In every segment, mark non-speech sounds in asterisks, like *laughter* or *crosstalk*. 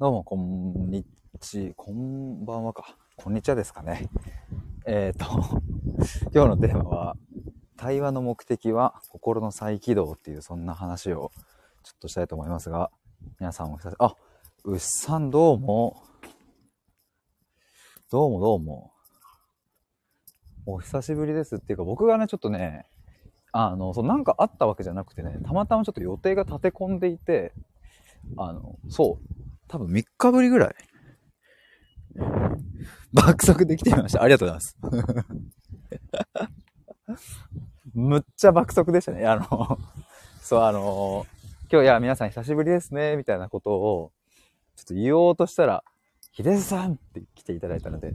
どうも、こんにち、こんばんはか。こんにちはですかね。*laughs* えっ、と、*laughs* 今日のテーマは、対話の目的は心の再起動っていう、そんな話をちょっとしたいと思いますが、皆さんお久しあ、うっさんどうも。どうもどうも。お久しぶりですっていうか、僕がね、ちょっとね、あの、そう、なんかあったわけじゃなくてね、たまたまちょっと予定が立て込んでいて、あの、そう、多分3日ぶりぐらい、*laughs* 爆速できてみました。ありがとうございます。*laughs* むっちゃ爆速でしたね。あの、そう、あの、今日、いや、皆さん久しぶりですね、みたいなことを、ちょっと言おうとしたら、ヒデさんって来ていただいたので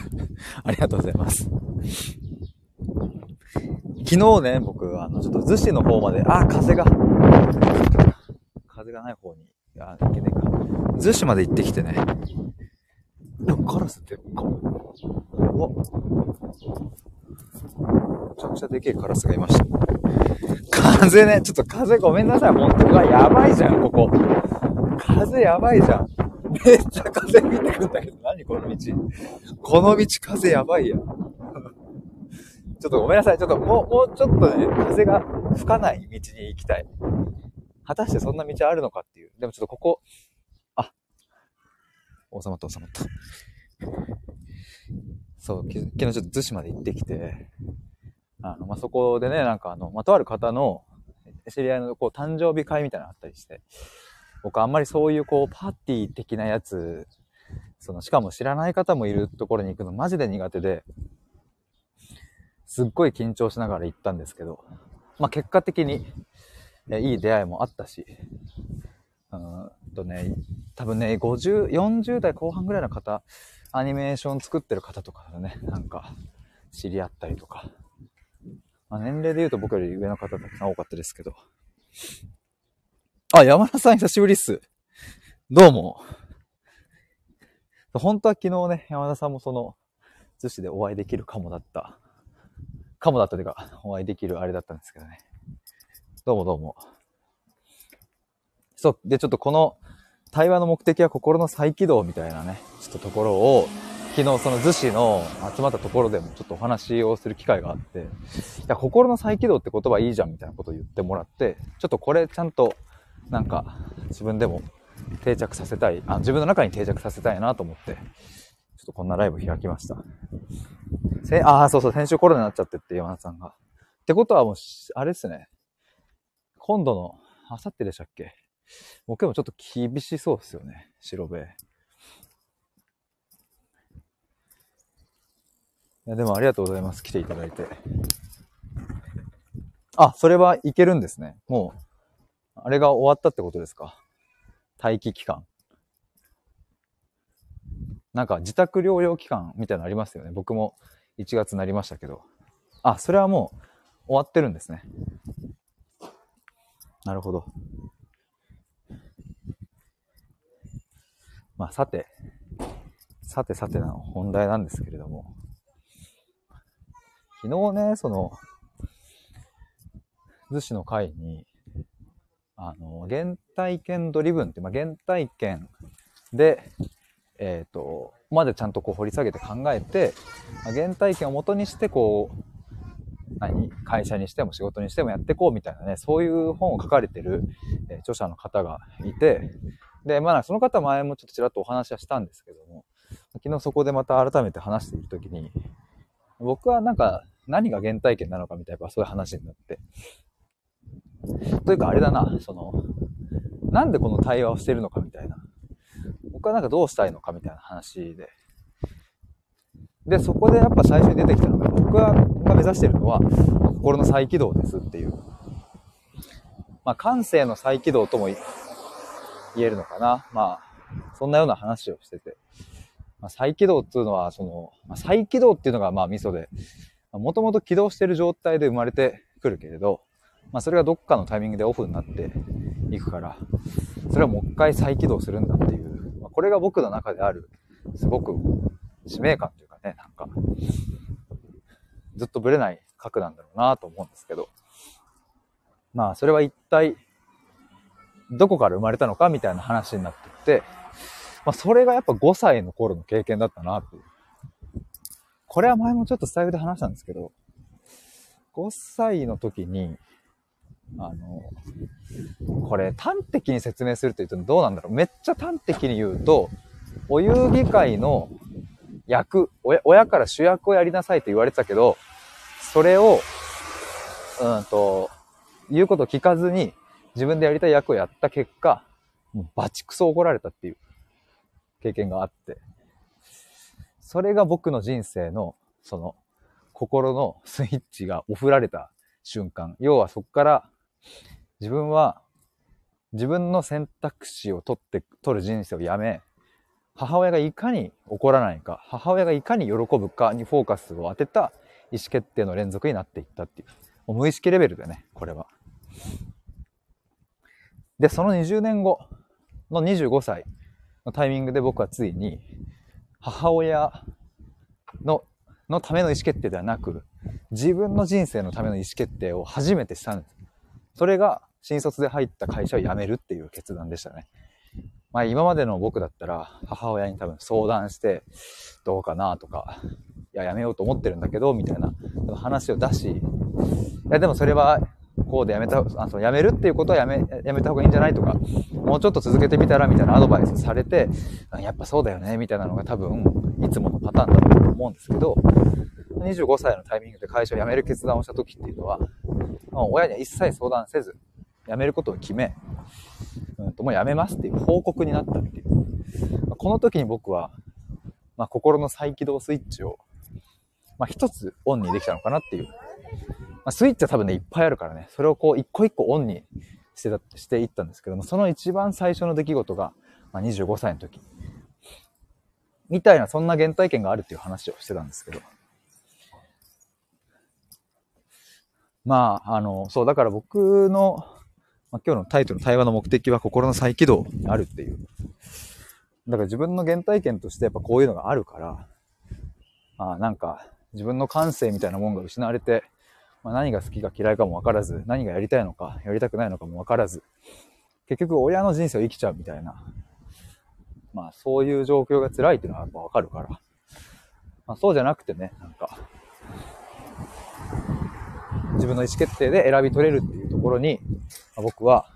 *laughs* ありがとうございます。昨日ね、僕、あの、ちょっと逗子の方まで、あ、風が、風がない方に、あ、いけね。逗子まで行ってきてね。カラスって、か、わめちゃくちゃでけえカラスがいました。風ね、ちょっと風ごめんなさい、本当がやばいじゃん、ここ。風やばいじゃん。めっちゃ風吹いてくんだけど、何この道。この道風やばいや。ちょっとごめんなさい。ちょっともう、もうちょっとね、風が吹かない道に行きたい。果たしてそんな道あるのかっていう。でもちょっとここ、あ、収まった収まった。そう、昨日ちょっと逗子まで行ってきて、あの、まあ、そこでね、なんかあの、まあ、とある方の、知り合いのこう、誕生日会みたいなのあったりして、僕あんまりそういうこう、パーティー的なやつ、その、しかも知らない方もいるところに行くのマジで苦手で、すっごい緊張しながら行ったんですけど、まあ結果的に、いい出会いもあったし、うんとね、多分ね、50、40代後半ぐらいの方、アニメーション作ってる方とかだね、なんか、知り合ったりとか。まあ、年齢で言うと僕より上の方たくさん多かったですけど。あ、山田さん久しぶりっす。どうも。本当は昨日ね、山田さんもその、逗子でお会いできるかもだったかもだったというか、お会いできるあれだったんですけどね。どうもどうも。そう。で、ちょっとこの対話の目的は心の再起動みたいなね、ちょっとところを、昨日その逗子の集まったところでもちょっとお話をする機会があって、いや、心の再起動って言葉いいじゃんみたいなことを言ってもらって、ちょっとこれちゃんとなんか自分でも定着させたい、あ自分の中に定着させたいなと思って、ちょっとこんなライブ開きました。せ、ああ、そうそう、先週コロナになっちゃってって山田さんが。ってことはもう、あれですね。今度の、あさってでしたっけ？僕もちょっと厳しそうですよね。白部。いや、でもありがとうございます。来ていただいて。あ、それはいけるんですね。もう、あれが終わったってことですか？待機期間。なんか自宅療養期間みたいなのありますよね。僕も1月になりましたけど。あ、それはもう終わってるんですね。なるほど。まあ、さて、さてさての本題なんですけれども、昨日ね、その、逗子の会に、あの、原体験ドリブンって、まあ、原体験で、えっ、ー、と、までちゃんとこう掘り下げて考えて、まあ、原体験をもとにしてこう、何会社にしても仕事にしてもやっていこうみたいなね、そういう本を書かれてる、えー、著者の方がいて、で、まあその方前もちょっとちらっとお話はしたんですけども、昨日そこでまた改めて話しているときに、僕はなんか何が原体験なのかみたいなそういう話になって。というかあれだな、その、なんでこの対話をしてるのかみたいな。僕はなんかどうしたいのかみたいな話で。で、そこでやっぱ最初に出てきたのが、僕が目指してるのは、心の再起動ですっていう。まあ、感性の再起動とも言えるのかな？まあ、そんなような話をしてて。まあ、再起動っていうのは、その、まあ、再起動っていうのがまあミソで、もともと起動してる状態で生まれてくるけれど、まあ、それがどっかのタイミングでオフになっていくから、それはもう一回再起動するんだっていうまこれが僕の中である、すごく使命感というかね、なんか、ずっとぶれない核なんだろうなと思うんですけど、まあ、それは一体、どこから生まれたのかみたいな話になってって、まあ、それがやっぱ5歳の頃の経験だったなっていう。これは前もちょっとスタイルで話したんですけど、5歳の時に、あの、これ端的に説明すると言うとどうなんだろう。めっちゃ端的に言うと、お遊戯会の役親、親から主役をやりなさいと言われてたけど、それを、うんと、言うことを聞かずに自分でやりたい役をやった結果、もうバチクソ怒られたっていう経験があって、それが僕の人生の、その、心のスイッチがオフられた瞬間。要はそこから自分は自分の選択肢を取って、取る人生をやめ、母親がいかに怒らないか、母親がいかに喜ぶかにフォーカスを当てた意思決定の連続になっていったっていう。もう無意識レベルでね、これは。で、その20年後の25歳のタイミングで僕はついに母親ののための意思決定ではなく、自分の人生のための意思決定を初めてしたんです。それが新卒で入った会社を辞めるっていう決断でしたね。まあ今までの僕だったら母親に多分相談してどうかなとか、いや、やめようと思ってるんだけど、みたいな話を出し、いや、でもそれはこうでやめた、あそのやめるっていうことはやめ、やめた方がいいんじゃないとか、もうちょっと続けてみたらみたいなアドバイスされて、やっぱそうだよね、みたいなのが多分、いつものパターンだと思うんですけど、25歳のタイミングで会社を辞める決断をした時っていうのは、もう親には一切相談せず、辞めることを決め、うんと、もう辞めますっていう報告になったっていう。この時に僕は、まあ、心の再起動スイッチを、まあ、一つオンにできたのかなっていう。まあ、スイッチは多分ね、いっぱいあるからね、それをこう、一個一個オンにしてた、していったんですけども、その一番最初の出来事が、まあ、25歳の時。みたいな、そんな原体験があるっていう話をしてたんですけど。まあ、あの、そう、だから僕の、まあ、今日のタイトル対話の目的は心の再起動にあるっていう。だから自分の原体験としてやっぱこういうのがあるから、まあなんか自分の感性みたいなもんが失われて、まあ、何が好きか嫌いかもわからず、何がやりたいのか、やりたくないのかもわからず、結局親の人生を生きちゃうみたいな、まあそういう状況が辛いっていうのはやっぱわかるから、まあそうじゃなくてね、なんか、自分の意思決定で選び取れるっていうところに、まあ、僕は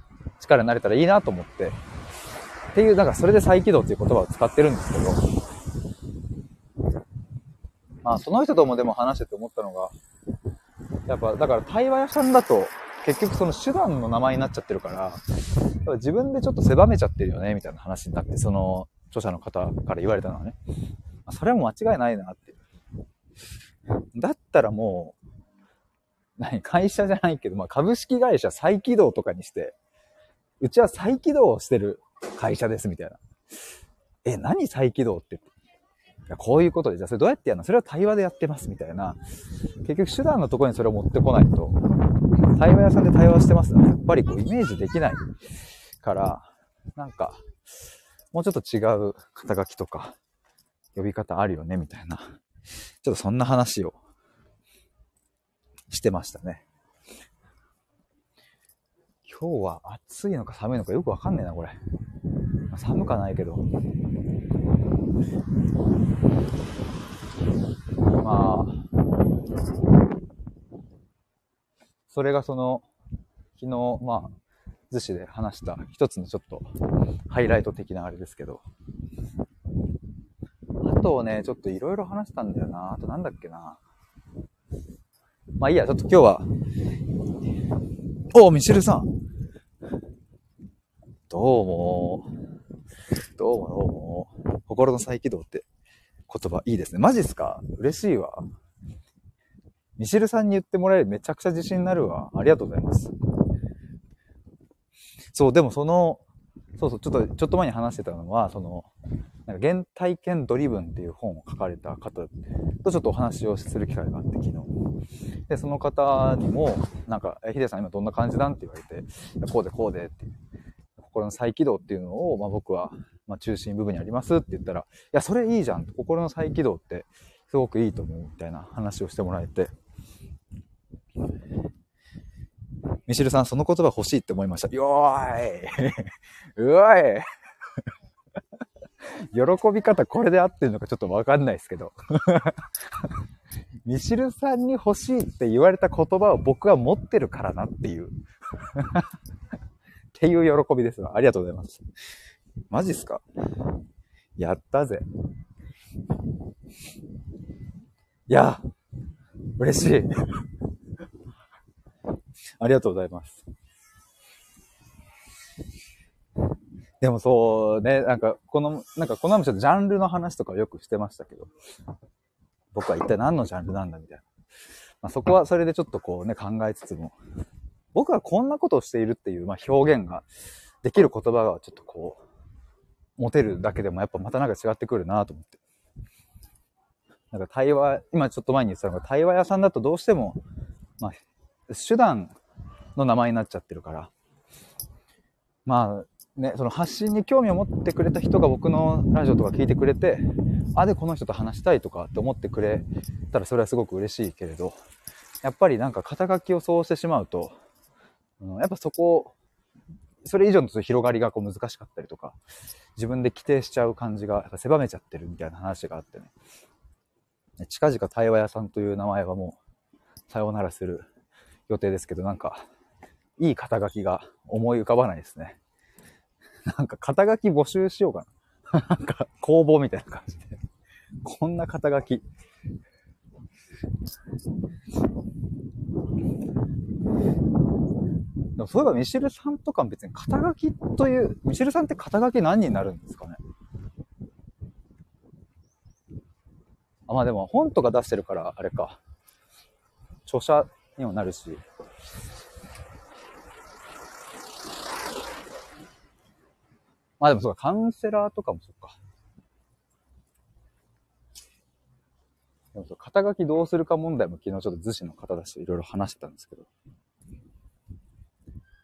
力になれたらいいなと思って、っていう、だかそれで再起動っていう言葉を使ってるんですけど、まあその人ともでも話してて思ったのが、やっぱだから対話屋さんだと結局その手段の名前になっちゃってるから、自分でちょっと狭めちゃってるよね、みたいな話になって、その著者の方から言われたのはね。それも間違いないなって。だったらもう、何、会社じゃないけど、まあ、株式会社再起動とかにして、うちは再起動をしてる会社ですみたいな。え、何再起動って。こういうことで、じゃあそれどうやってやるの？それは対話でやってますみたいな。結局手段のところにそれを持ってこないと、対話屋さんで対話してますのやっぱりこうイメージできないから、なんか、もうちょっと違う肩書きとか、呼び方あるよねみたいな。ちょっとそんな話をしてましたね。今日は暑いのか寒いのかよくわかんねえな、これ。寒かないけど。まあ、それがその、昨日、まあ、逗子で話した一つのちょっとハイライト的なあれですけど。あとね、ちょっといろいろ話したんだよな。あとなんだっけな。まあいいや、ちょっと今日は、おミシェルさん。どうも。どうもどうも。心の再起動って言葉いいですね。マジっすか？嬉しいわ。ミシルさんに言ってもらえるめちゃくちゃ自信になるわ。ありがとうございます。そう、でもその、そうそう、ちょっと、ちょっと前に話してたのは、その、なんか原体験ドリブンっていう本を書かれた方とちょっとお話をする機会があって昨日。で、その方にも、なんか、ヒデさん今どんな感じなん？って言われて、こうでこうでっていう。心の再起動っていうのを、まあ、僕は、まあ、中心部分にありますって言ったら、いや、それいいじゃん。心の再起動ってすごくいいと思うみたいな話をしてもらえて。ミシルさん、その言葉欲しいって思いました。よーいうおい *laughs* 喜び方これで合ってるのかちょっとわかんないですけどミシルさんに欲しいって言われた言葉を僕は持ってるからなっていうっていう喜びですわ。ありがとうございます。マジっすか？やったぜ。いや、嬉しい。ありがとうございます。でもそうね、なんかこの、なんかこの前ちょっとジャンルの話とかよくしてましたけど、僕は一体何のジャンルなんだみたいな。まあ、そこはそれでちょっとこうね、考えつつも、僕はこんなことをしているっていう、まあ、表現ができる言葉がちょっとこう、持てるだけでもやっぱまたなんか違ってくるなと思って。なんか対話、今ちょっと前に言ってたのが対話屋さんだとどうしても、まあ、手段の名前になっちゃってるから、まあね、その発信に興味を持ってくれた人が僕のラジオとか聞いてくれて、あ、でこの人と話したいとかって思ってくれたらそれはすごく嬉しいけれど、やっぱりなんか肩書きをそうしてしまうと、うん、やっぱそこ、それ以上の広がりがこう難しかったりとか、自分で規定しちゃう感じがやっぱ狭めちゃってるみたいな話があってね。近々対話屋さんという名前はもうさようならする予定ですけど、なんか、いい肩書きが思い浮かばないですね。*laughs* なんか肩書き募集しようかな。*laughs* なんか公募みたいな感じで。こんな肩書き。でもそういえばミシェルさんとか別に肩書きという、ミシェルさんって肩書き何になるんですかね？あ、まあでも本とか出してるからあれか。著者にもなるし。まあでもそうか、カウンセラーとかもそっか。でもそう、肩書きどうするか問題も昨日ちょっと図紙の方だし、いろいろ話してたんですけど。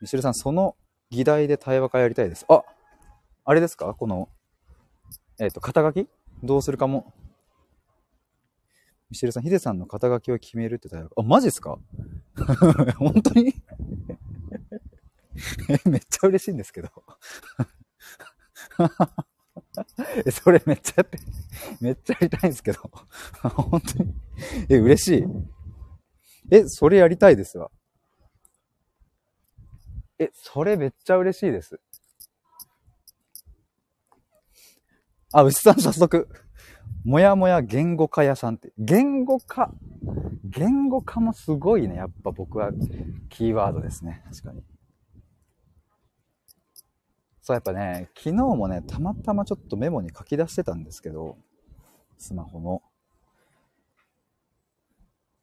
ミシルさん、その議題で対話会やりたいです。ああれですか？この、えっ、ー、と、肩書き？どうするかも？ミシルさん、ヒデさんの肩書きを決めるって対話あ、マジっすか？*laughs* 本当に？え *laughs* めっちゃ嬉しいんですけど *laughs* え、それめっちゃやって、めっちゃやりたいんですけど本当に？え、嬉しい。え、それやりたいですわ。え、それめっちゃ嬉しいです。あ、牛さん早速。もやもや言語化屋さんって。言語化？言語化もすごいね。やっぱ僕はキーワードですね。確かに。そう、やっぱね、昨日もね、たまたまちょっとメモに書き出してたんですけど、スマホの。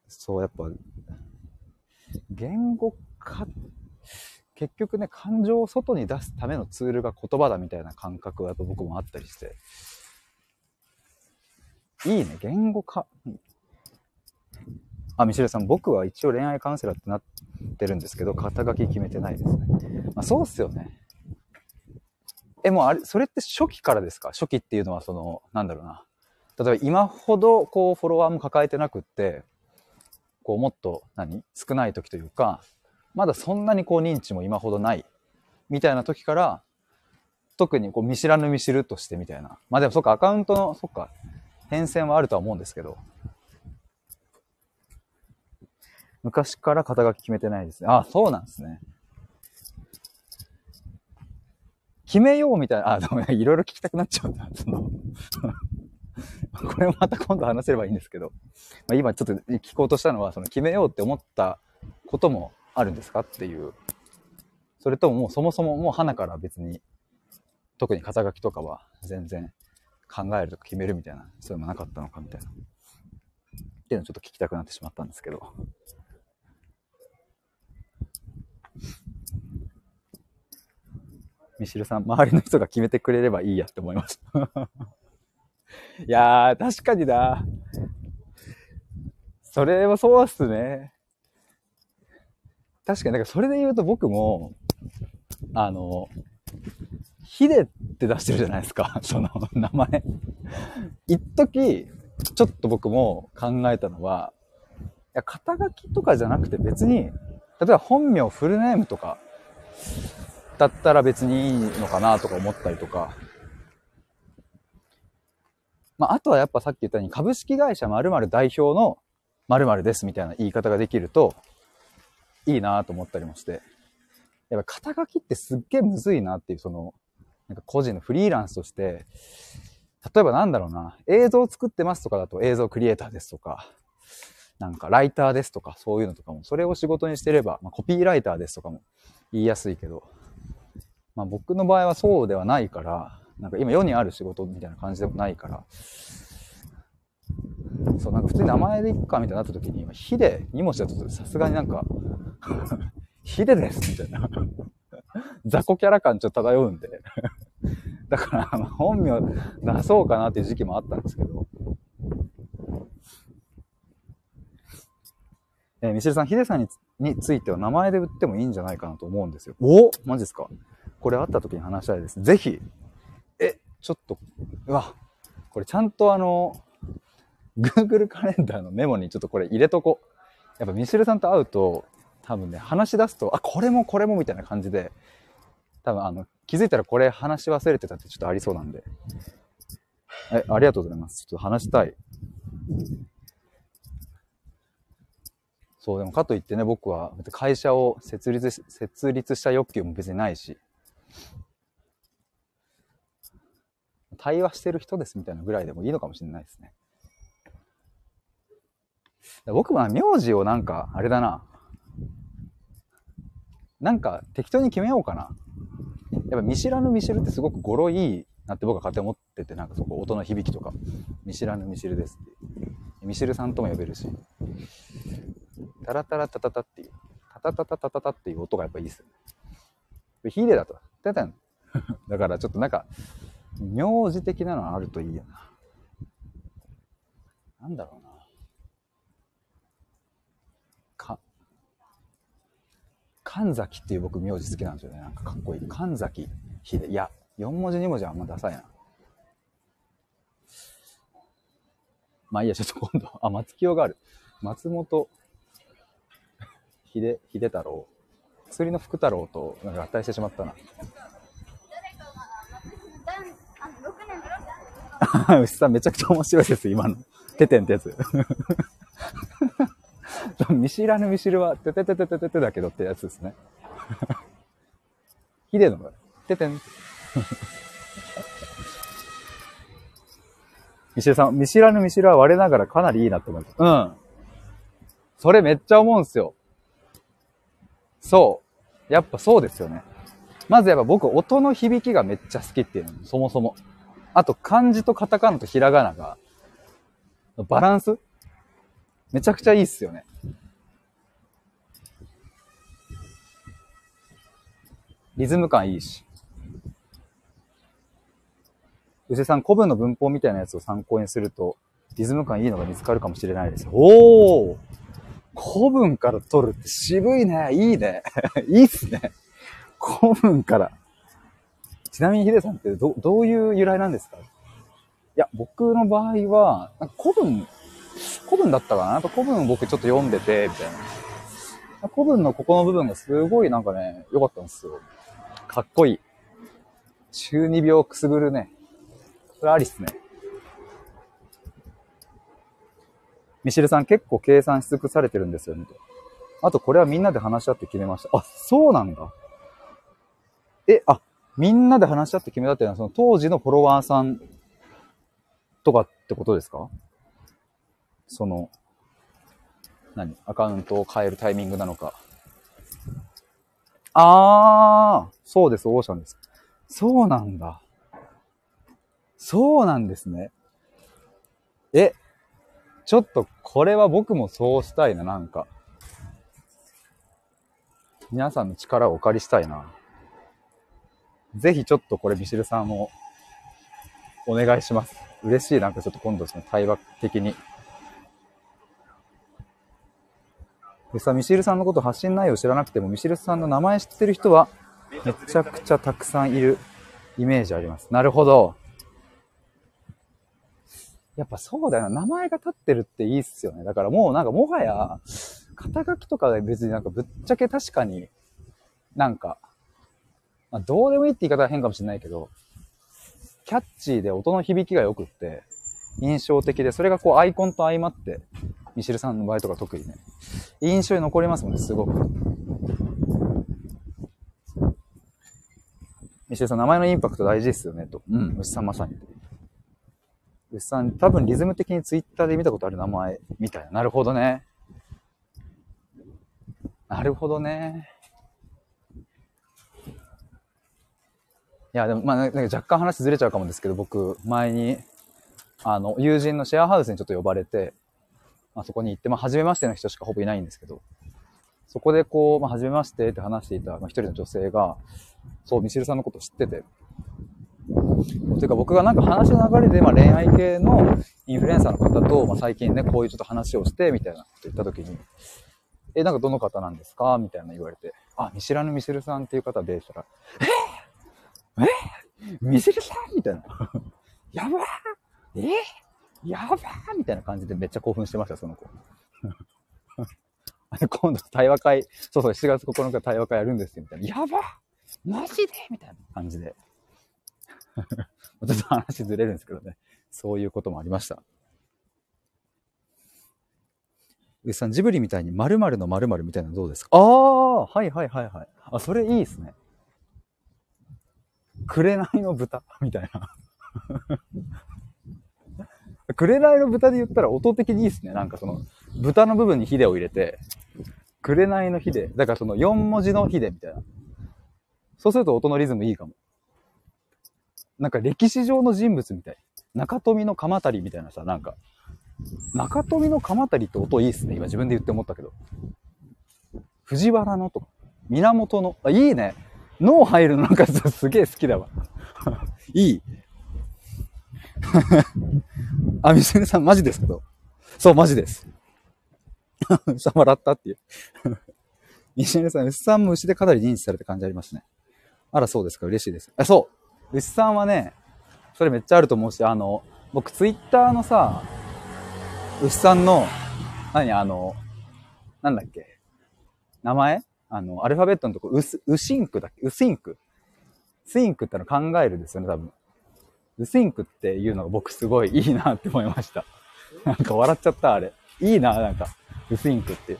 そう、やっぱ、言語化結局ね、感情を外に出すためのツールが言葉だみたいな感覚はやっぱ僕もあったりして。いいね、言語化。あ、ミシェルさん、僕は一応恋愛カウンセラーってなってるんですけど、肩書き決めてないですね。まあ、そうっすよね。え、もうあれ、それって初期からですか？初期っていうのはその、なんだろうな。例えば今ほどこうフォロワーも抱えてなくって、こうもっと何？少ない時というか、まだそんなにこう認知も今ほどないみたいな時から、特にこう見知らぬ見知るとしてみたいな。まあでもそっか、アカウントの、そっか、変遷はあるとは思うんですけど。昔から肩書き決めてないですね。あ、そうなんですね。決めようみたいな、あ、でもいろいろ聞きたくなっちゃうんだ。その *laughs* これもまた今度話せればいいんですけど、まあ、今ちょっと聞こうとしたのは、その決めようって思ったこともあるんですかっていう。それとももうそもそももう花から別に、特に肩書きとかは全然考えるとか決めるみたいな、そういうのもなかったのかみたいな。っていうのをちょっと聞きたくなってしまったんですけど。ミシルさん、周りの人が決めてくれればいいやって思いました。*laughs* いやー、確かにな。それはそうっすね。確かに、なんかそれで言うと僕も、あの、ヒデって出してるじゃないですか、*laughs* その名前。一時ちょっと僕も考えたのは、いや、肩書きとかじゃなくて別に、例えば本名フルネームとかだったら別にいいのかなとか思ったりとか。まあ、あとはやっぱさっき言ったように株式会社〇〇代表の〇〇ですみたいな言い方ができるといいなと思ったりもして。やっぱ肩書きってすっげえむずいなっていう、その、なんか個人のフリーランスとして、例えばなんだろうな、映像作ってますとかだと映像クリエイターですとか、なんかライターですとか、そういうのとかも、それを仕事にしてれば、まあ、コピーライターですとかも言いやすいけど、まあ僕の場合はそうではないから、なんか今世にある仕事みたいな感じでもないから、そう、なんか普通に名前でいくかみたいになった時に、ヒデ2文字だとさすがになんか *laughs* ヒデですみたいな。*laughs* 雑魚キャラ感ちょっと漂うんで。*laughs* だから、本名出そうかなっていう時期もあったんですけど。えー、ミシルさん、ヒデさんにについては名前で売ってもいいんじゃないかなと思うんですよ。お？マジですか？これ会った時に話したいです。ぜひ、え、ちょっと、うわ、これちゃんとあの、Google カレンダーのメモにちょっとこれ入れとこ。やっぱミシルさんと会うと、多分ね、話し出すと、あ、これもこれもみたいな感じで、多分あの、気づいたらこれ話し忘れてたってちょっとありそうなんで。え、ありがとうございます。ちょっと話したい。そう、でもかといってね、僕は会社を設立し、設立した欲求も別にないし、対話してる人ですみたいなぐらいでもいいのかもしれないですね。僕は名字をなんか、あれだな。なんか適当に決めようかな。やっぱ見知らぬ見知るってすごく語呂いいなって僕は勝手に思ってて、なんかそこ音の響きとか、見知らぬ見知るですって。見知るさんとも呼べるし、タラタラタタタっていう、タタタタタタタっていう音がやっぱいいですよね。ヒデだと、タタン。*laughs* だからちょっとなんか、名字的なのあるといいよな。なんだろうな。神崎っていう僕名字好きなんですよね。なんかかっこいい。神崎秀。いや、4文字2文字はあんまダサいな。まあいいや、ちょっと今度、あ、松清がある。松本秀、秀太郎。薬の福太郎となんか合体してしまったな。*laughs* 牛さんめちゃくちゃ面白いです、今の。ててんってやつ。*laughs* 見知らぬ見知るは、てててててててだけどってやつですね。*laughs* ヒデのが、ててん。ミシルさん、見知らぬ見知るは我ながらかなりいいなって思います。うん。それめっちゃ思うんすよ。そう。やっぱそうですよね。まずやっぱ僕、音の響きがめっちゃ好きっていうの、そもそも。あと、漢字とカタカナとひらがなが、バランス？めちゃくちゃいいっすよね。リズム感いいし。宇治さん、古文の文法みたいなやつを参考にすると、リズム感いいのが見つかるかもしれないです。おー古文から取るって渋いね。いいね。*laughs* いいっすね。古文から。ちなみにヒデさんってど、どういう由来なんですか？いや、僕の場合は、なんか古文、古文だったかな？古文僕ちょっと読んでて、みたいな。古文のここの部分がすごいなんかね、良かったんですよ。かっこいい。中二病くすぐるね。これありっすね。ミシルさん結構計算し尽くされてるんですよね。あとこれはみんなで話し合って決めました。あ、そうなんだ。え、あ、みんなで話し合って決めたっていうのはその当時のフォロワーさんとかってことですか？その、何？アカウントを変えるタイミングなのか。ああ、そうです、オーシャンです。そうなんだ。そうなんですね。え、ちょっとこれは僕もそうしたいな、なんか。皆さんの力をお借りしたいな。ぜひちょっとこれミシルさんもお願いします。嬉しい。なんかちょっと今度その対話的に。でさ、ミシルさんのこと発信内容知らなくても、ミシルさんの名前知ってる人は、めちゃくちゃたくさんいるイメージあります。なるほど。やっぱそうだよな。名前が立ってるっていいっすよね。だからもうなんかもはや、肩書きとかで別になんかぶっちゃけ確かになんか、まあ、どうでもいいって言い方は変かもしれないけど、キャッチーで音の響きが良くって、印象的で、それがこうアイコンと相まって、ミシルさんの場合とか特にね、印象に残りますもんね、すごく。ミシルさん、名前のインパクト大事ですよね、と。うん、牛さんまさに。牛さん、多分リズム的にツイッターで見たことある名前みたいな。なるほどね。なるほどね。いや、でも、まあ、なんか若干話ずれちゃうかもですけど、僕、前に、あの、友人のシェアハウスにちょっと呼ばれて、まあ、そこに行って、まあ、初めましての人しかほぼいないんですけど、そこでこう、まあ、初めましてって話していた、まあ、一人の女性が、そう、ミシルさんのこと知ってて、ていうか僕がなんか話の流れで、まあ、恋愛系のインフルエンサーの方と、まあ、最近ね、こういうちょっと話をして、みたいなこと言った時に、え、なんかどの方なんですか？みたいな言われて、あ、見知らぬミシルさんっていう方でしたら、え？え？ミシルさん？みたいな。*laughs* やばー！え？やばーみたいな感じでめっちゃ興奮してました、その子。*laughs* 今度対話会、そうそう、7月9日対話会やるんですよ、みたいな。やばマジでみたいな感じで。*laughs* ちょっと話ずれるんですけどね。そういうこともありました。うさん、ジブリみたいに〇〇の〇〇みたいなのどうですか？ああはいはいはいはい。あ、それいいですね。紅の豚？みたいな。*laughs* 紅の豚で言ったら音的にいいですね。なんかその、豚の部分にヒデを入れて、紅のヒデ。だからその4文字のヒデみたいな。そうすると音のリズムいいかも。なんか歴史上の人物みたい。中富の鎌足りみたいなさ、なんか、中富の鎌足りって音いいっすね。今自分で言って思ったけど。藤原のとか、源の、あ、いいね。脳入るのなんかすげえ好きだわ。*laughs* いい。*laughs* あ、みすみさんマジですけど。そう、マジです。*laughs* さ、笑ったっていう。*laughs* 西根さん、牛さんも牛でかなり認知された感じありますね。あら、そうですか。嬉しいです。あ、そう。牛さんはね、それめっちゃあると思うし、あの、僕ツイッターのさ、牛さんの、何あの、なんだっけ名前？あの、アルファベットのとこ、ウス、ウシンクだっけ？ウシンク？スインクっての考えるんですよね、多分。ウシンクっていうのが僕すごいいいなって思いました。*laughs* なんか笑っちゃった、あれ。いいな、なんか。ウシンクって。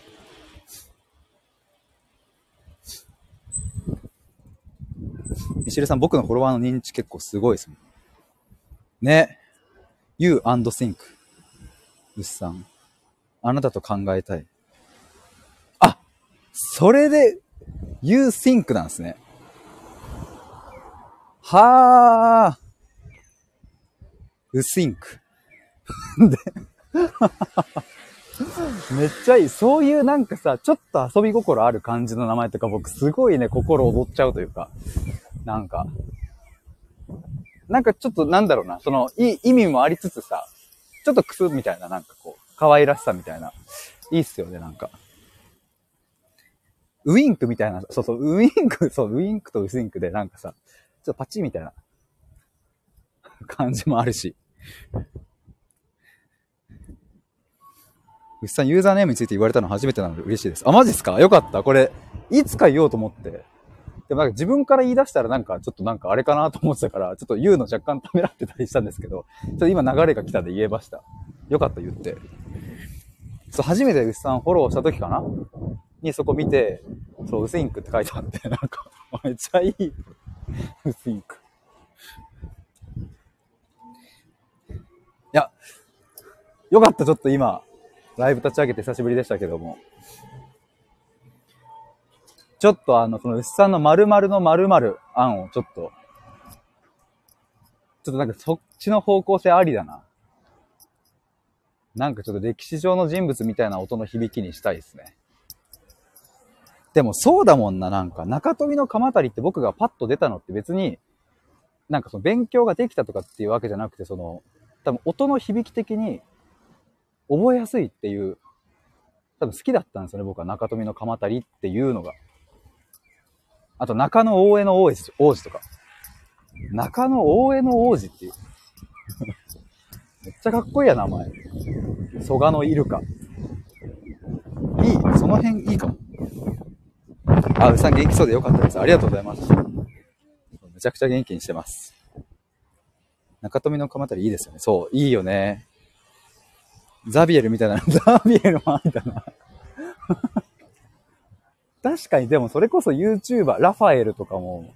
ミシルさん、僕のフォロワーの認知結構すごいですもん。ね。You and think. 牛さん。あなたと考えたい。あそれで、You think なんですね。はー。う think。でめっちゃいい。そういうなんかさ、ちょっと遊び心ある感じの名前とか僕すごいね、心躍っちゃうというか、なんか、なんかちょっとなんだろうな、その、いい意味もありつつさ、ちょっとクスみたいな、なんかこう、可愛らしさみたいな。いいっすよね、なんか。ウインクみたいな、そうそう、ウインク、*laughs* そう、ウインクとウスインクでなんかさ、ちょっとパチみたいな感じもあるし。牛さん、ユーザーネームについて言われたの初めてなので嬉しいです。あ、マジっすか？よかった。これ、いつか言おうと思って。でもなんか自分から言い出したらなんかちょっとなんかあれかなと思ってたから、ちょっと言うの若干ためらってたりしたんですけど、ちょっと今流れが来たで言えました。よかった言って。そう、初めて牛さんフォローした時かな？にそこ見て、そう、ウスインクって書いてあって、なんか、*laughs* めっちゃいい。ウスインク。いや、よかった、ちょっと今、ライブ立ち上げて久しぶりでしたけども。ちょっとあの、その牛さんの〇〇の〇〇案をちょっと、ちょっとなんかそっちの方向性ありだな。なんかちょっと歴史上の人物みたいな音の響きにしたいですね。でもそうだもんな、なんか中富の鎌足りって僕がパッと出たのって別に、なんかその勉強ができたとかっていうわけじゃなくて、その、多分音の響き的に覚えやすいっていう、多分好きだったんですよね、僕は中富の鎌足りっていうのが。あと中野大江の王子王子とか。中野大江の王子っていう。*laughs* めっちゃかっこいいや、名前。蘇我のイルカ。いい。その辺いいかも。あ、うさん元気そうでよかったです。ありがとうございます。めちゃくちゃ元気にしてます。中富の鎌足りいいですよね。そう、いいよね。ザビエルみたいな、*laughs* ザビエルもあんだな。*laughs* 確かにでもそれこそ YouTuber、ラファエルとかも、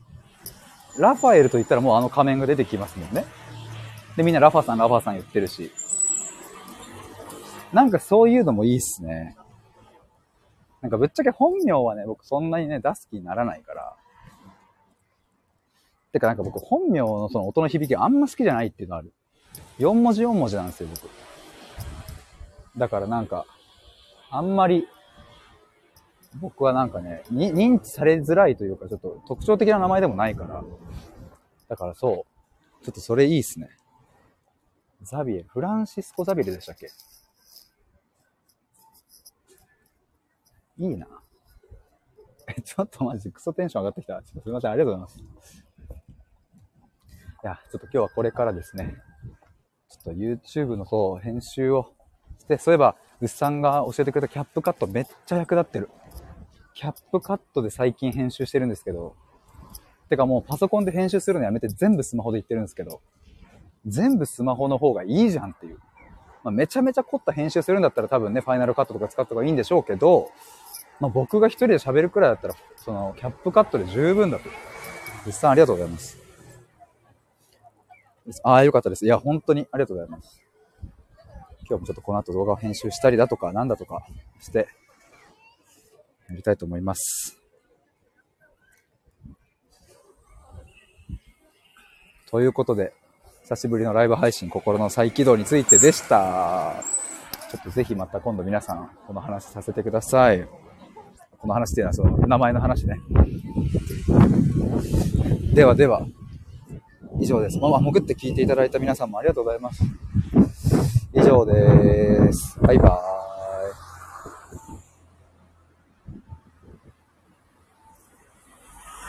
ラファエルと言ったらもうあの仮面が出てきますもんね。で、みんなラファさん、ラファさん言ってるし。なんかそういうのもいいっすね。なんかぶっちゃけ本名はね、僕そんなにね、出す気にならないから。てかなんか僕本名のその音の響きがあんま好きじゃないっていうのある。4文字4文字なんですよ、僕。だからなんか、あんまり、僕はなんかね、認知されづらいというか、ちょっと特徴的な名前でもないから。だからそう。ちょっとそれいいっすね。ザビエル。フランシスコ・ザビエルでしたっけ？いいな。え、ちょっとマジクソテンション上がってきた。ちょっとすいません。ありがとうございます。いや、ちょっと今日はこれからですね、ちょっと YouTube の方、編集をして、そういえば、うっさんが教えてくれたキャップカットめっちゃ役立ってる。キャップカットで最近編集してるんですけど、てかもうパソコンで編集するのやめて全部スマホで言ってるんですけど、全部スマホの方がいいじゃんっていう。まあ、めちゃめちゃ凝った編集するんだったら多分ね、ファイナルカットとか使った方がいいんでしょうけど、まあ、僕が一人で喋るくらいだったら、そのキャップカットで十分だと。実際ありがとうございます。ああ、よかったです。いや、本当にありがとうございます。今日もちょっとこの後動画を編集したりだとか、なんだとかして、やりたいと思います。ということで、久しぶりのライブ配信、心の再起動についてでした。ちょっとぜひまた今度皆さん、この話させてください。この話っていうのはその名前の話ね。ではでは、以上です。まあ、潜って聞いていただいた皆さんもありがとうございます。以上です。バイバーイ。